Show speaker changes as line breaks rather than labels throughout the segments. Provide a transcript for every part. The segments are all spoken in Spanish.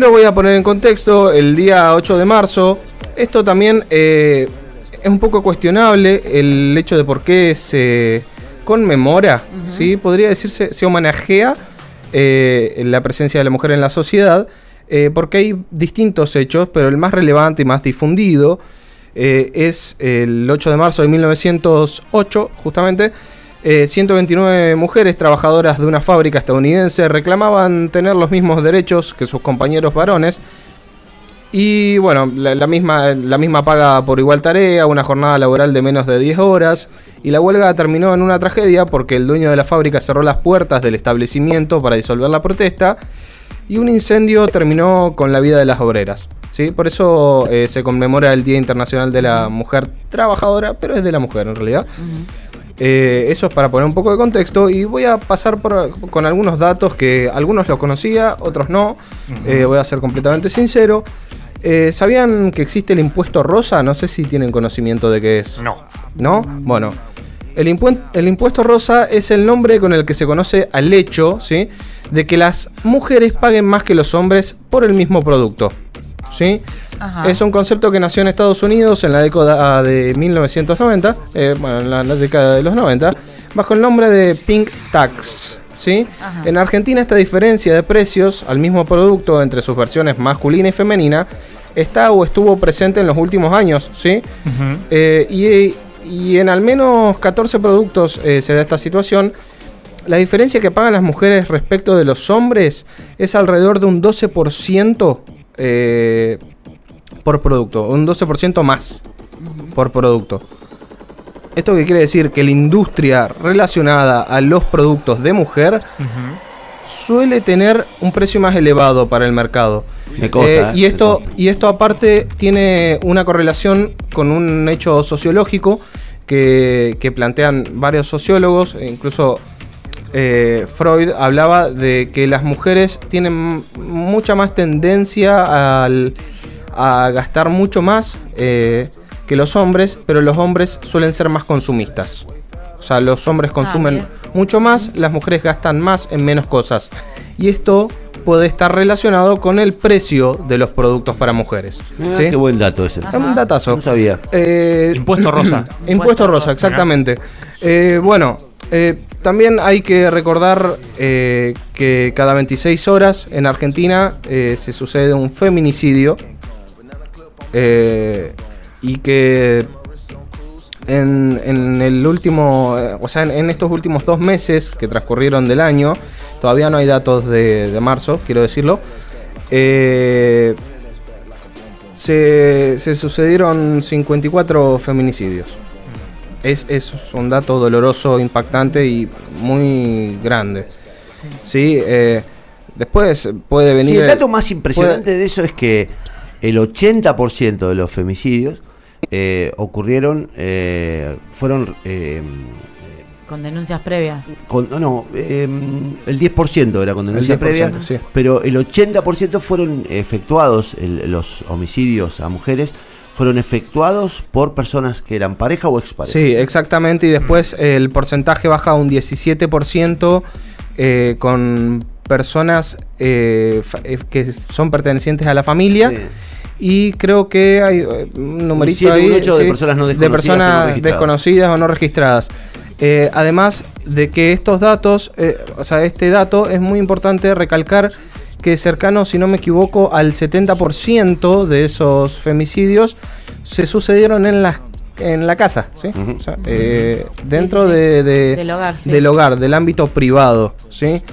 Pero voy a poner en contexto el día 8 de marzo. Esto también eh, es un poco cuestionable el hecho de por qué se conmemora, ¿sí? podría decirse, se homenajea eh, la presencia de la mujer en la sociedad, eh, porque hay distintos hechos, pero el más relevante y más difundido es el 8 de marzo de 1908, justamente. 129 mujeres trabajadoras de una fábrica estadounidense reclamaban tener los mismos derechos que sus compañeros varones y bueno, la, misma, la misma paga por igual tarea, una jornada laboral de menos de 10 horas. Y la huelga terminó en una tragedia porque el dueño de la fábrica cerró las puertas del establecimiento para disolver la protesta. Y un incendio terminó con la vida de las obreras. ¿sí? Por eso eh, se conmemora el Día Internacional de la Mujer Trabajadora, pero es de la mujer en realidad. Eh, eso es para poner un poco de contexto y voy a pasar por, con algunos datos que algunos los conocía, otros no. Eh, voy a ser completamente sincero. Eh, ¿Sabían que existe el impuesto rosa? No sé si tienen conocimiento de qué es.
No.
¿No? Bueno. El, el, impuesto rosa es el nombre con el que se conoce al hecho, ¿sí? De que las mujeres paguen más que los hombres por el mismo producto. ¿Sí? Es un concepto que nació en Estados Unidos en la década de 1990, eh, bueno, en la, década de los 90, bajo el nombre de Pink Tax. ¿sí? En Argentina esta diferencia de precios al mismo producto entre sus versiones masculina y femenina está o estuvo presente en los últimos años, ¿sí? Eh, y, en al menos 14 productos eh, se da esta situación. La diferencia que pagan las mujeres respecto de los hombres es alrededor de un 12% eh, por producto, un 12% más por producto. ¿Esto qué quiere decir? Que la industria relacionada a los productos de mujer suele tener un precio más elevado para el mercado.
Me costa,
eh, y, esto, y esto aparte tiene una correlación con un hecho sociológico que, plantean varios sociólogos, e incluso eh, Freud hablaba de que las mujeres tienen mucha más tendencia a gastar mucho más eh, que los hombres, pero los hombres suelen ser más consumistas. O sea, los hombres ah, consumen mucho más, las mujeres gastan más en menos cosas. Y esto puede estar relacionado con el precio de los productos para mujeres.
Qué buen dato ese.
Es un datazo.
No sabía.
Eh, impuesto rosa.
impuesto rosa, exactamente. Eh, bueno, eh, también hay que recordar que cada 26 horas en Argentina se sucede un feminicidio y que en, el último, eh, o sea, en, estos últimos dos meses que transcurrieron del año, todavía no hay datos de, marzo, quiero decirlo, eh, se, sucedieron 54 feminicidios. Es, es, un dato doloroso, impactante y muy grande. Sí, eh, después puede venir... Sí,
el dato más impresionante de eso es que el 80% de los femicidios eh, ocurrieron, eh, fueron... Eh,
con denuncias previas.
Con, no, no em, el 10% era con denuncias previas, pero el 80% fueron efectuados, los homicidios a mujeres, fueron efectuados por personas que eran pareja o expareja.
Sí, exactamente, y después el porcentaje baja a un 17% con personas que son pertenecientes a la familia. Y creo que hay eh, un numerito ahí
de personas, no
de personas desconocidas o no registradas. Eh, además de que estos datos, eh, o sea, este dato es muy importante recalcar que cercano, si no me equivoco, al 70% de esos femicidios se sucedieron en las en la casa, ¿sí? dentro De,
del, hogar,
del hogar, del ámbito privado, ¿sí?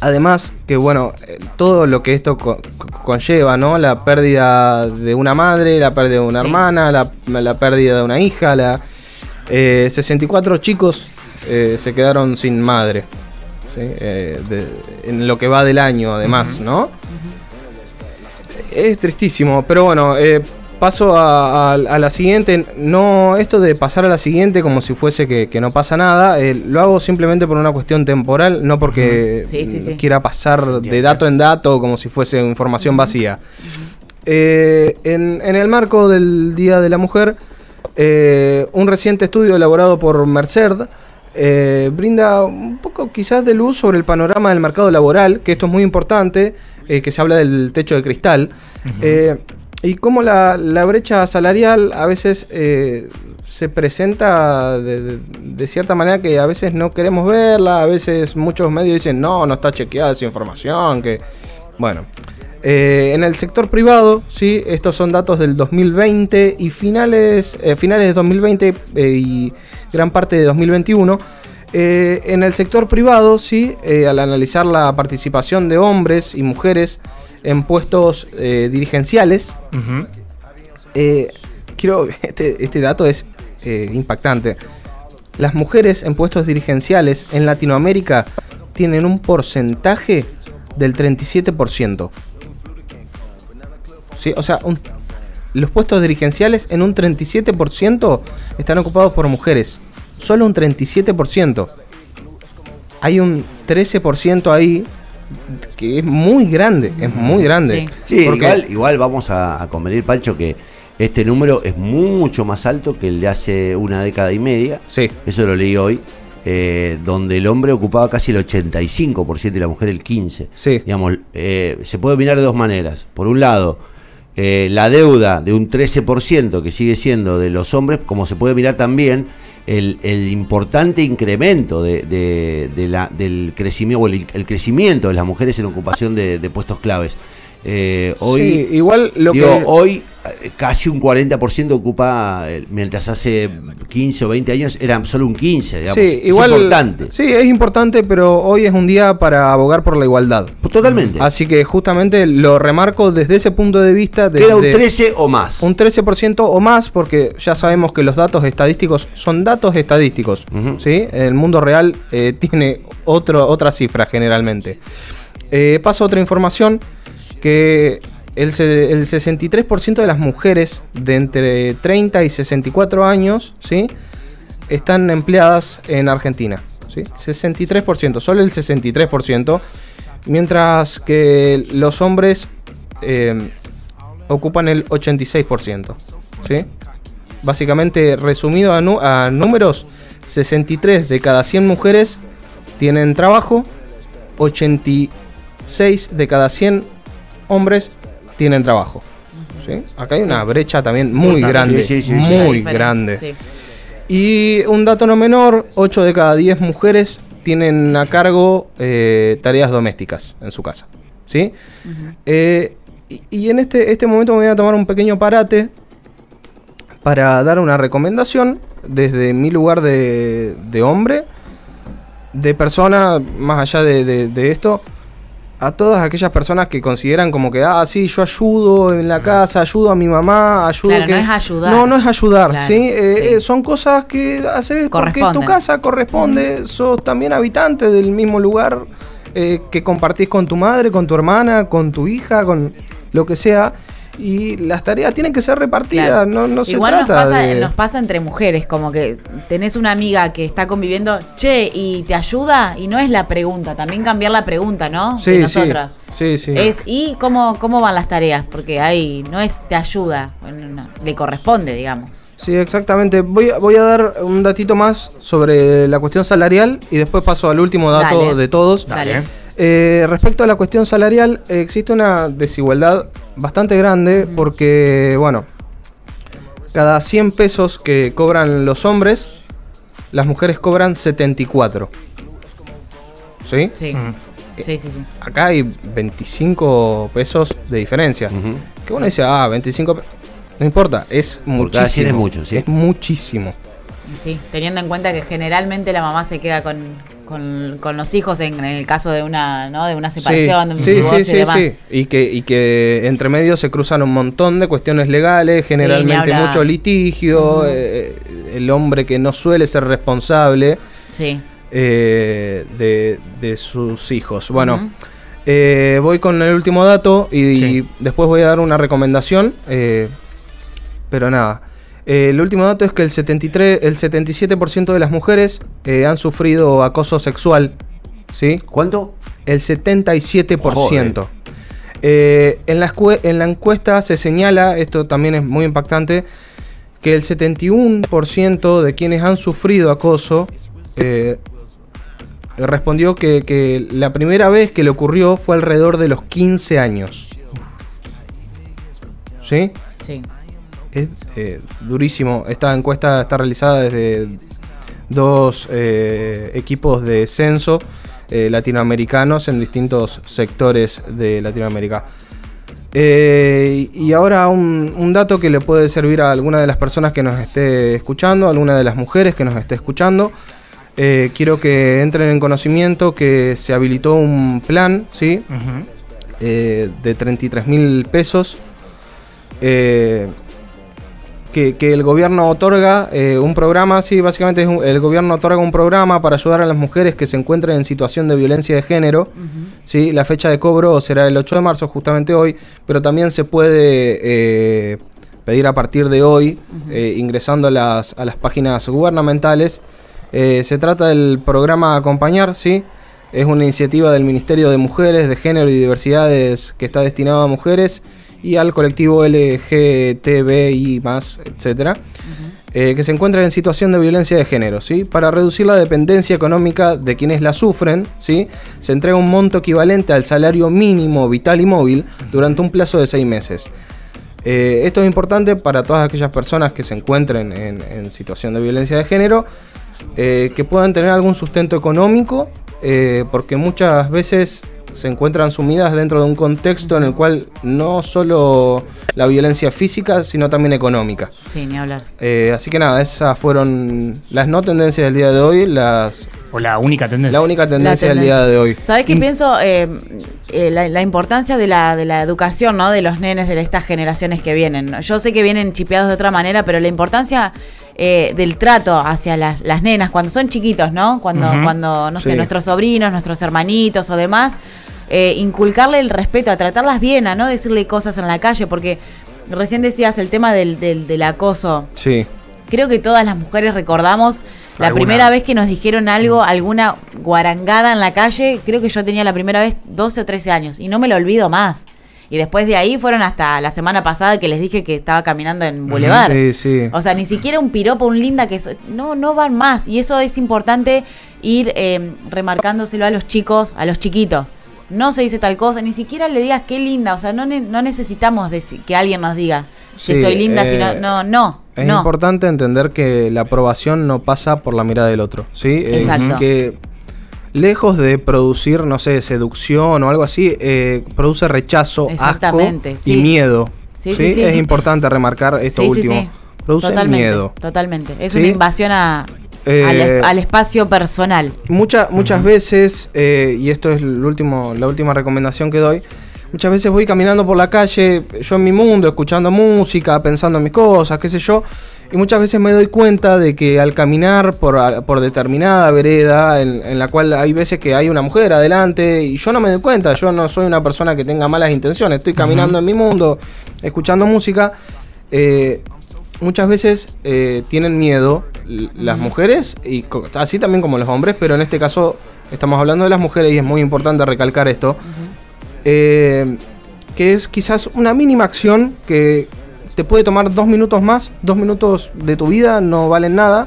Además, que bueno, eh, todo lo que esto conlleva, ¿no? La pérdida de una madre, la pérdida de una hermana, la, pérdida de una hija, la, 64 eh, chicos eh, se quedaron sin madre. en lo que va del año, además, ¿no? Es tristísimo, pero bueno, Paso a, la siguiente. No, esto de pasar a la siguiente como si fuese que, no pasa nada, eh, lo hago simplemente por una cuestión temporal, no porque quiera pasar de dato en dato como si fuese información vacía. Eh, en, el marco del Día de la Mujer, eh, un reciente estudio elaborado por Merced eh, brinda un poco quizás de luz sobre el panorama del mercado laboral, que esto es muy importante, eh, que se habla del techo de cristal, eh, y cómo la, brecha salarial a veces se presenta de, cierta manera que a veces no queremos verla, a veces muchos medios dicen, no, no está chequeada esa información, que bueno. en el sector privado, sí, estos son datos del 2020 y finales, finales de 2020 y gran parte de 2021. Eh, en el sector privado, sí, eh, al analizar la participación de hombres y mujeres en puestos eh, dirigenciales, quiero, este, este, dato es impactante. Las mujeres en puestos dirigenciales en Latinoamérica tienen un porcentaje del 37%. ¿Sí? O sea, los puestos dirigenciales en un 37% están ocupados por mujeres solo un 37%. Hay un 13% ahí que es muy grande, es muy grande.
Sí, igual, igual vamos a, convenir, Pancho, que este número es mucho más alto que el de hace una década y media.
Sí.
Eso lo leí hoy. Eh, donde el hombre ocupaba casi el 85% y la mujer el 15%.
Sí.
Digamos, eh, se puede mirar de dos maneras. Por un lado, eh, la deuda de un 13% que sigue siendo de los hombres, como se puede mirar también el, el importante incremento de, de, la, del crecimiento, el, el, crecimiento de las mujeres en ocupación de, puestos claves.
Eh, hoy, igual
lo que... hoy eh, casi un 40% ocupa, eh, mientras hace 15 o 20 años era solo un 15, digamos.
Sí, igual, es importante. Sí, es importante, pero hoy es un día para abogar por la igualdad.
Totalmente.
Así que justamente lo remarco desde ese punto de vista.
Queda un 13 o más.
Un 13% o más, porque ya sabemos que los datos estadísticos son datos estadísticos. ¿sí? El mundo real tiene otro, otra cifra generalmente. paso a otra información que el, 63% de las mujeres de entre 30 y 64 años ¿sí? están empleadas en Argentina. ¿sí? 63%, solo el 63%, mientras que los hombres eh, ocupan el 86%. ¿sí? Básicamente, resumido a, a números, 63 de cada 100 mujeres tienen trabajo, 86 de cada 100 hombres tienen trabajo. ¿sí? Acá hay una brecha también muy grande, muy grande. Y un dato no menor, 8 de cada 10 mujeres tienen a cargo eh, tareas domésticas en su casa. ¿sí? Eh, y, en este, este momento me voy a tomar un pequeño parate para dar una recomendación desde mi lugar de, de hombre, de persona, más allá de, de esto, a todas aquellas personas que consideran como que, ah, sí, yo ayudo en la casa, ayudo a mi mamá, ayudo.
Claro, no es ayudar.
No, no es ayudar, eh, ¿sí? son cosas que haces porque tu casa, corresponde, sos también habitante del mismo lugar eh, que compartís con tu madre, con tu hermana, con tu hija, con lo que sea y las tareas tienen que ser repartidas, no, no se trata
nos pasa, nos pasa entre mujeres, como que tenés una amiga que está conviviendo, che, y te ayuda, y no es la pregunta, también cambiar la pregunta, ¿no?
Sí, de nosotras. Sí, sí.
Es, ¿y cómo, cómo van las tareas? Porque ahí no es te ayuda, le corresponde, digamos.
Sí, exactamente. Voy, voy a dar un datito más sobre la cuestión salarial y después paso al último dato de todos.
Dale.
Eh, respecto a la cuestión salarial, existe una desigualdad bastante grande porque, bueno, cada 100 pesos que cobran los hombres, las mujeres cobran 74.
¿Sí? Sí. Sí, sí,
Acá hay 25 pesos de diferencia. Que uno dice, ah, 25 No importa, es muchísimo.
mucho, ¿sí?
Es muchísimo.
Sí, teniendo en cuenta que generalmente la mamá se queda con con, con los hijos en, el caso de una, ¿no? de una separación, de un
sí, sí, sí, y Sí. Y que, y que entre medio se cruzan un montón de cuestiones legales, generalmente mucho litigio, eh, el hombre que no suele ser responsable eh, de, de, sus hijos. Bueno, eh, voy con el último dato y, después voy a dar una recomendación, pero nada. Eh, el último dato es que el, 73, el 77% de las mujeres eh, han sufrido acoso sexual. ¿Sí?
¿Cuánto?
El 77%. Eh, en, la en la encuesta se señala, esto también es muy impactante, que el 71% de quienes han sufrido acoso eh, respondió que, la primera vez que le ocurrió fue alrededor de los 15 años. ¿Sí?
Sí.
Es eh, durísimo. Esta encuesta está realizada desde dos eh, equipos de censo latinoamericanos en distintos sectores de Latinoamérica. Eh, y ahora un, dato que le puede servir a alguna de las personas que nos esté escuchando, a alguna de las mujeres que nos esté escuchando. Eh, quiero que entren en conocimiento que se habilitó un plan, ¿sí? Eh, de 33 mil pesos que, el gobierno otorga eh, un programa, sí, básicamente es el gobierno otorga un programa para ayudar a las mujeres que se encuentren en situación de violencia de género. ¿sí? La fecha de cobro será el 8 de marzo, justamente hoy, pero también se puede eh, pedir a partir de hoy, eh, ingresando a las, a las páginas gubernamentales. se trata del programa Acompañar, ¿sí? Es una iniciativa del Ministerio de Mujeres, de Género y Diversidades que está destinado a mujeres y al colectivo LGTBI, etcétera, eh, que se encuentran en situación de violencia de género. ¿sí? Para reducir la dependencia económica de quienes la sufren, ¿sí? se entrega un monto equivalente al salario mínimo vital y móvil durante un plazo de seis meses. Eh, esto es importante para todas aquellas personas que se encuentren en, situación de violencia de género, eh, que puedan tener algún sustento económico, porque muchas veces se encuentran sumidas dentro de un contexto en el cual no solo la violencia física, sino también económica.
Sí, ni hablar.
Eh, así que nada, esas fueron las no tendencias del día de hoy, las...
O la única tendencia.
La única tendencia, del día de hoy.
¿Sabes qué pienso? Eh, eh, la, importancia de la, de la educación, ¿no? De los nenes de estas generaciones que vienen. Yo sé que vienen chipeados de otra manera, pero la importancia... del trato hacia las, las, nenas cuando son chiquitos, ¿no? Cuando, cuando no sé, nuestros sobrinos, nuestros hermanitos o demás, eh, inculcarle el respeto, a tratarlas bien, a no decirle cosas en la calle, porque recién decías el tema del, del, acoso.
Sí.
Creo que todas las mujeres recordamos la primera vez que nos dijeron algo, alguna guarangada en la calle, creo que yo tenía la primera vez 12 o 13 años y no me lo olvido más. Y después de ahí fueron hasta la semana pasada que les dije que estaba caminando en Boulevard.
Sí, sí.
O sea, ni siquiera un piropo, un linda que... no, no van más. Y eso es importante ir eh, remarcándoselo a los chicos, a los chiquitos no se dice tal cosa, ni siquiera le digas qué linda, o sea, no, no necesitamos que alguien nos diga que estoy linda, sino, eh, no, no.
Es importante entender que la aprobación no pasa por la mirada del otro, ¿sí?
Eh, Exacto.
que lejos de producir, no sé, seducción o algo así, eh, produce rechazo, asco y miedo. Sí, sí, sí, Es importante remarcar esto último. Produce miedo.
Totalmente. Es una invasión a, eh, al, espacio personal.
muchas veces, eh, y esto es el último, la última recomendación que doy, muchas veces voy caminando por la calle, yo en mi mundo, escuchando música, pensando en mis cosas, qué sé yo, y muchas veces me doy cuenta de que al caminar por, determinada vereda, en, la cual hay veces que hay una mujer adelante, y yo no me doy cuenta, yo no soy una persona que tenga malas intenciones, estoy caminando en mi mundo, escuchando música, eh, muchas veces eh, tienen miedo las mujeres, y así también como los hombres, pero en este caso estamos hablando de las mujeres y es muy importante recalcar esto, eh, que es quizás una mínima acción que te puede tomar dos minutos más, dos minutos de tu vida, no valen nada.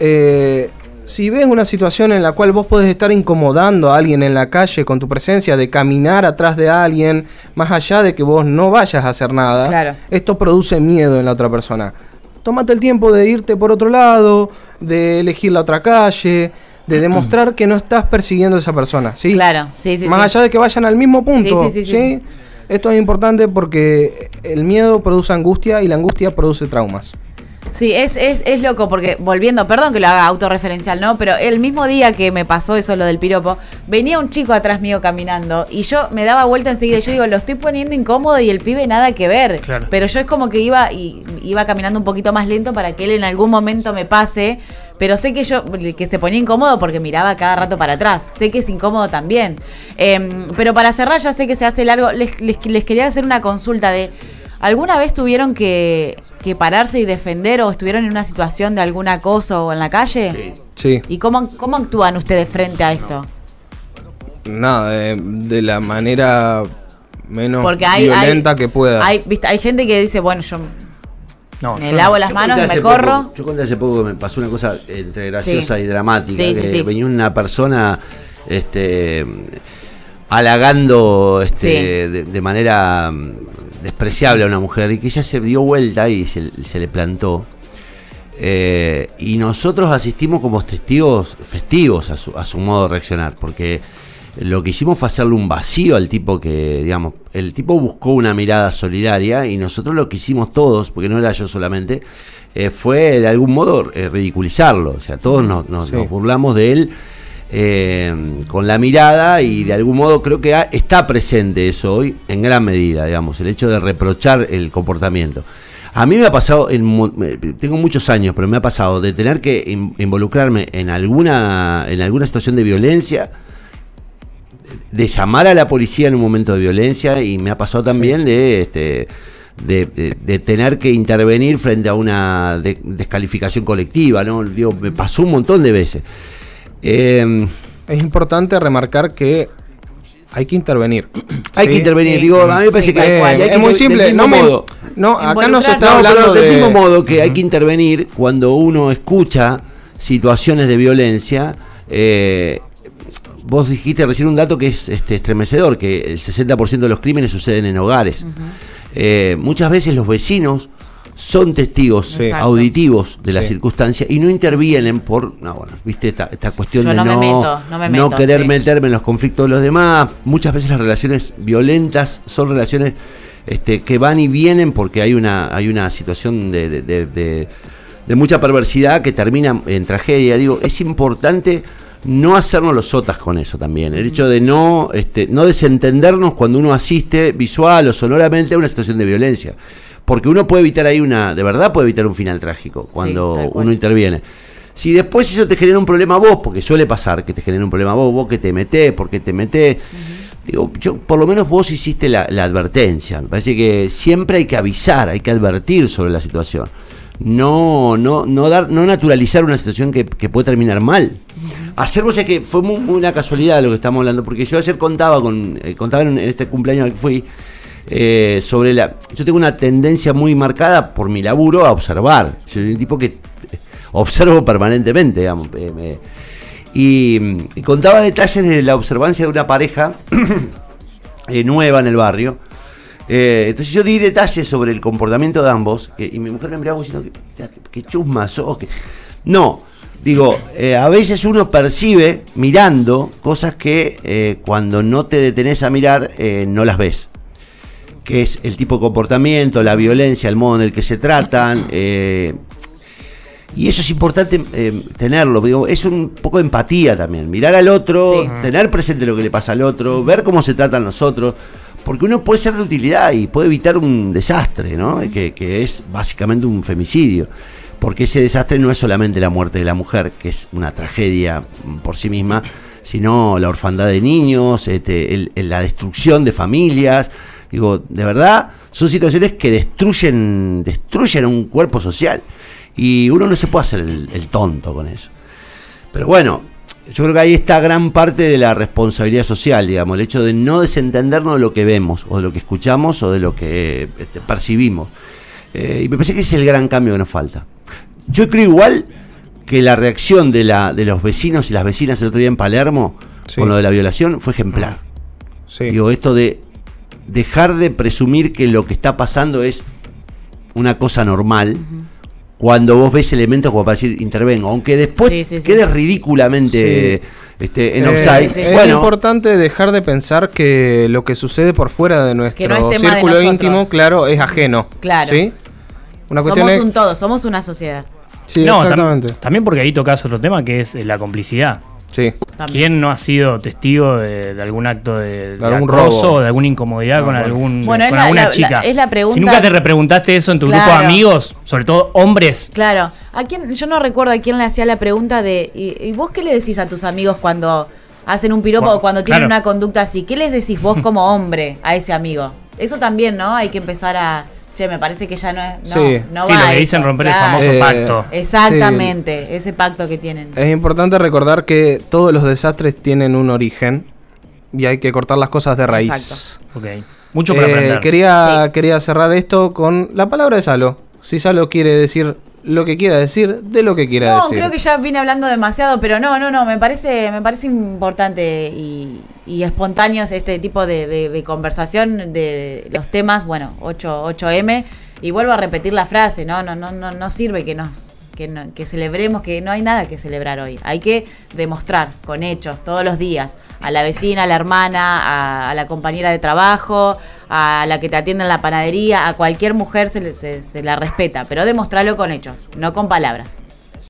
Eh, si ves una situación en la cual vos podés estar incomodando a alguien en la calle con tu presencia, de caminar atrás de alguien, más allá de que vos no vayas a hacer nada, esto produce miedo en la otra persona. Tómate el tiempo de irte por otro lado, de elegir la otra calle, de demostrar que no estás persiguiendo a esa persona, ¿sí?
Claro, sí, sí.
Más allá de que vayan al mismo punto, sí, sí, Esto es importante porque el miedo produce angustia y la angustia produce traumas.
Sí, es, es, es loco porque volviendo, perdón que lo haga autorreferencial, ¿no? Pero el mismo día que me pasó eso, lo del piropo, venía un chico atrás mío caminando y yo me daba vuelta enseguida y yo digo, lo estoy poniendo incómodo y el pibe nada que ver. Pero yo es como que iba y iba caminando un poquito más lento para que él en algún momento me pase. Pero sé que yo, que se ponía incómodo porque miraba cada rato para atrás. Sé que es incómodo también. Em, pero para cerrar, ya sé que se hace largo. Les, les, les quería hacer una consulta de ¿Alguna vez tuvieron que, pararse y defender o estuvieron en una situación de algún acoso en la calle?
Sí.
¿Y cómo, cómo actúan ustedes frente a esto?
Nada, de, la manera menos violenta que pueda.
Hay, ¿viste? hay gente que dice, bueno, yo me lavo las manos, me corro.
yo conté hace poco que me pasó una cosa entre graciosa y dramática. que venía una persona este, halagando este, de, manera mm, despreciable a una mujer y que ella se dio vuelta y se, le plantó. Eh, y nosotros asistimos como testigos festivos a su, a su modo de reaccionar, porque lo que hicimos fue hacerle un vacío al tipo que, digamos, el tipo buscó una mirada solidaria y nosotros lo que hicimos todos, porque no era yo solamente, eh, fue de algún modo eh, ridiculizarlo. O sea, todos nos, nos, burlamos de él eh, con la mirada y de algún modo creo que está presente eso hoy en gran medida, digamos, el hecho de reprochar el comportamiento. A mí me ha pasado, en, tengo muchos años, pero me ha pasado de tener que involucrarme en alguna, en alguna situación de violencia de llamar a la policía en un momento de violencia y me ha pasado también de, este, de, tener que intervenir frente a una descalificación colectiva, ¿no? Digo, me pasó un montón de veces.
Em, es importante remarcar que hay que intervenir.
Hay que intervenir. Digo, a mí me parece que,
es muy simple. No, no, acá no se está hablando
del mismo modo que hay que intervenir cuando uno escucha situaciones de violencia. Eh, vos dijiste recién un dato que es este, estremecedor, que el 60% de los crímenes suceden en hogares. Eh, muchas veces los vecinos son testigos auditivos de la circunstancia y no intervienen por, no, bueno, viste esta, cuestión de no, querer meterme en los conflictos de los demás. Muchas veces las relaciones violentas son relaciones este, que van y vienen porque hay una, hay una situación de, de mucha perversidad que termina en tragedia. Digo, es importante no hacernos los sotas con eso también. El hecho de no, este, no desentendernos cuando uno asiste visual o sonoramente a una situación de violencia. Porque uno puede evitar ahí una, de verdad puede evitar un final trágico cuando uno interviene. Si después eso te genera un problema a vos, porque suele pasar que te genera un problema a vos, vos que te metés, porque te metés. Digo, yo, por lo menos vos hiciste la, la advertencia. Me parece que siempre hay que avisar, hay que advertir sobre la situación no, no, no, dar, no naturalizar una situación que, puede terminar mal. Ayer vos que fue muy, una casualidad lo que estamos hablando, porque yo ayer contaba con, eh, contaba en este cumpleaños al que fui, eh, sobre la. Yo tengo una tendencia muy marcada por mi laburo a observar. Soy un tipo que eh, observo permanentemente, digamos. y, contaba detalles de la observancia de una pareja nueva en el barrio eh, entonces yo di detalles sobre el comportamiento de ambos y mi mujer me miraba diciendo que, chusma sos. Que... No, digo, eh, a veces uno percibe mirando cosas que eh, cuando no te detenés a mirar no las ves. Que es el tipo de comportamiento, la violencia, el modo en el que se tratan. y eso es importante tenerlo. Digo, es un poco de empatía también. Mirar al otro, tener presente lo que le pasa al otro, ver cómo se tratan los otros porque uno puede ser de utilidad y puede evitar un desastre, ¿no? Que, es básicamente un femicidio. Porque ese desastre no es solamente la muerte de la mujer, que es una tragedia por sí misma, sino la orfandad de niños, este, la destrucción de familias. Digo, de verdad, son situaciones que destruyen, destruyen un cuerpo social. Y uno no se puede hacer el tonto con eso. Pero bueno, yo creo que ahí está gran parte de la responsabilidad social, digamos, el hecho de no desentendernos de lo que vemos, o de lo que escuchamos, o de lo que este, percibimos. Eh, y me parece que ese es el gran cambio que nos falta. Yo creo igual que la reacción de, la, de los vecinos y las vecinas el otro día en Palermo con lo de la violación fue ejemplar. Digo, esto de dejar de presumir que lo que está pasando es una cosa normal cuando vos ves elementos como para decir intervengo, aunque después quede ridículamente este, en offside.
es importante dejar de pensar que lo que sucede por fuera de nuestro círculo íntimo, claro, es ajeno.
Claro. ¿sí? somos un todo, somos una sociedad.
Sí, exactamente. también porque ahí tocas otro tema que es la complicidad.
Sí.
¿Quién no ha sido testigo de, algún acto de, algún robo o de alguna incomodidad con, algún con alguna chica?
es la pregunta.
Si nunca te repreguntaste eso en tu grupo de amigos, sobre todo hombres.
Claro. ¿A quién, yo no recuerdo a quién le hacía la pregunta de ¿y, vos qué le decís a tus amigos cuando hacen un piropo o cuando tienen una conducta así? ¿Qué les decís vos como hombre a ese amigo? Eso también, ¿no? Hay que empezar a che, me parece que ya no es. No, sí. no
sí, lo que dicen romper el famoso eh, pacto.
Exactamente, ese pacto que tienen.
Es importante recordar que todos los desastres tienen un origen y hay que cortar las cosas de raíz.
Exacto. Ok. Mucho para
eh, Quería, quería cerrar esto con la palabra de Salo. Si ya lo quiere decir lo que quiera decir, de lo que quiera decir.
No, creo que ya vine hablando demasiado, pero no, no, no, me parece, me parece importante y, espontáneo este tipo de, conversación de los temas, bueno, 8, 8M, y vuelvo a repetir la frase, no, no, no, no, no sirve que nos que, celebremos, que no hay nada que celebrar hoy. Hay que demostrar con hechos todos los días a la vecina, a la hermana, a, la compañera de trabajo, a la que te atiende en la panadería, a cualquier mujer se, se, se la respeta, pero demostrarlo con hechos, no con palabras.